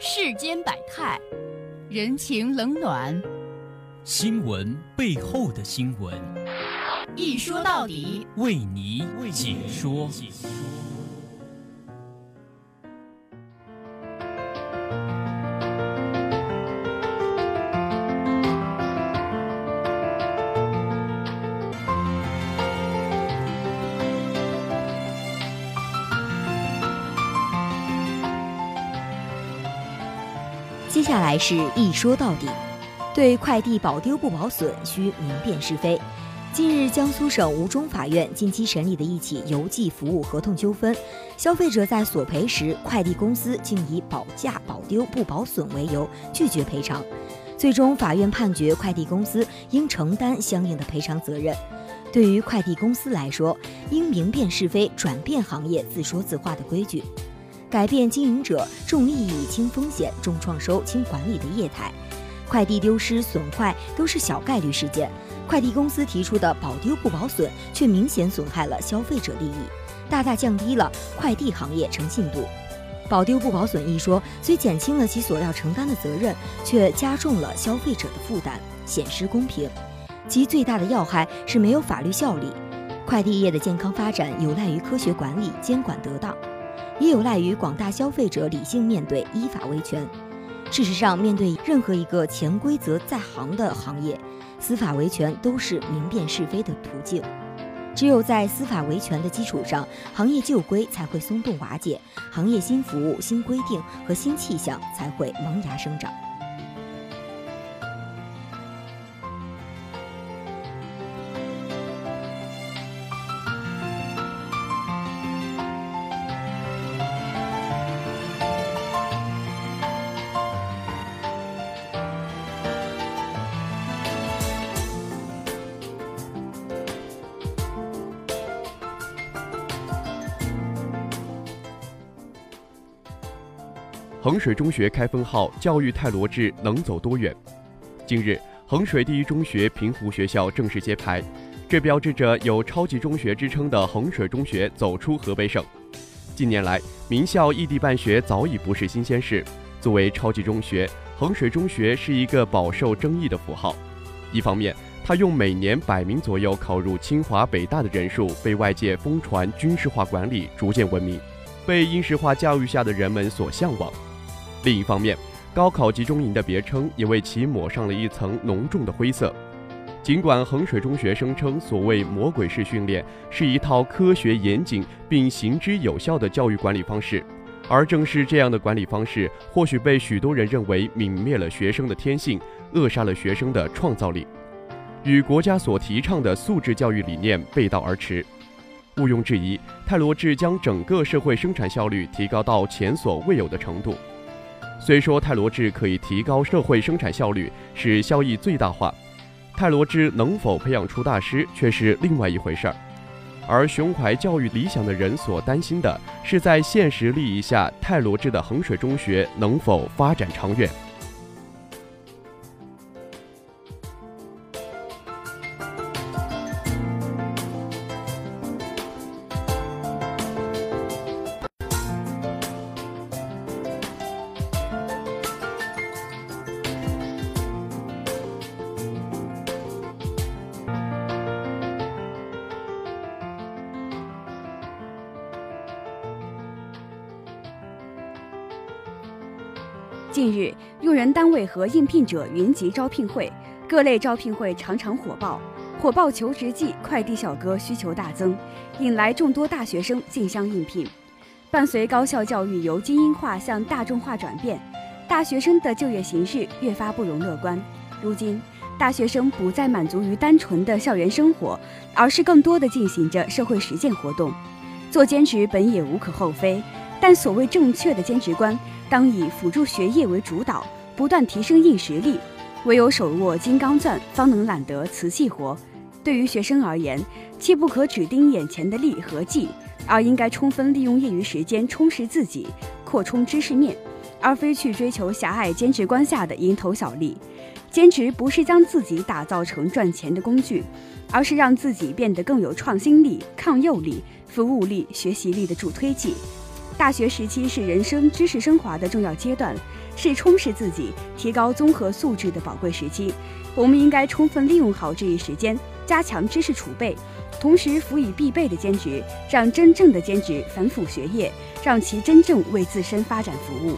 世间百态，人情冷暖，新闻背后的新闻，一说到底，为你解说。接下来是一说到底，对快递保丢不保损需明辨是非。近日，江苏省吴中法院近期审理的一起邮寄服务合同纠纷，消费者在索赔时，快递公司竟以保价保丢不保损为由拒绝赔偿，最终法院判决快递公司应承担相应的赔偿责任。对于快递公司来说，应明辨是非，转变行业自说自话的规矩。改变经营者重利益轻风险、重创收轻管理的业态，快递丢失损坏都是小概率事件。快递公司提出的保丢不保损，却明显损害了消费者利益，大大降低了快递行业诚信度。保丢不保损一说虽减轻了其所要承担的责任，却加重了消费者的负担，显失公平。其最大的要害是没有法律效力。快递业的健康发展有赖于科学管理、监管得当。也有赖于广大消费者理性面对、依法维权。事实上，面对任何一个潜规则在行的行业，司法维权都是明辨是非的途径。只有在司法维权的基础上，行业旧规才会松动瓦解，行业新服务、新规定和新气象才会萌芽生长。衡水中学开分号，教育泰罗志能走多远？近日，衡水第一中学平湖学校正式揭牌，这标志着有“超级中学”之称的衡水中学走出河北省。近年来，名校异地办学早已不是新鲜事。作为超级中学，衡水中学是一个饱受争议的符号。一方面，它用每年百名左右考入清华、北大的人数被外界疯传军事化管理，逐渐闻名，被应试化教育下的人们所向往。另一方面，高考集中营的别称也为其抹上了一层浓重的灰色。尽管衡水中学声称所谓“魔鬼式训练”是一套科学严谨并行之有效的教育管理方式，而正是这样的管理方式，或许被许多人认为泯灭了学生的天性，扼杀了学生的创造力，与国家所提倡的素质教育理念背道而驰。毋庸置疑，泰罗志将整个社会生产效率提高到前所未有的程度。虽说泰罗志可以提高社会生产效率，使效益最大化，泰罗志能否培养出大师却是另外一回事儿。而胸怀教育理想的人所担心的是，在现实利益下，泰罗志的衡水中学能否发展长远。近日，用人单位和应聘者云集招聘会，各类招聘会常常火爆。火爆求职季，快递小哥需求大增，引来众多大学生竞相应聘。伴随高校教育由精英化向大众化转变，大学生的就业形势越发不容乐观。如今，大学生不再满足于单纯的校园生活，而是更多的进行着社会实践活动。做兼职本也无可厚非，但所谓正确的兼职观。当以辅助学业为主导，不断提升硬实力。唯有手握金刚钻，方能揽得瓷器活。对于学生而言，切不可只盯眼前的利和绩，而应该充分利用业余时间充实自己，扩充知识面，而非去追求狭隘兼职观下的蝇头小利。兼职不是将自己打造成赚钱的工具，而是让自己变得更有创新力、抗诱力、服务力、学习力的助推剂。大学时期是人生知识升华的重要阶段，是充实自己、提高综合素质的宝贵时期。我们应该充分利用好这一时间，加强知识储备，同时辅以必备的兼职，让真正的兼职反哺学业，让其真正为自身发展服务。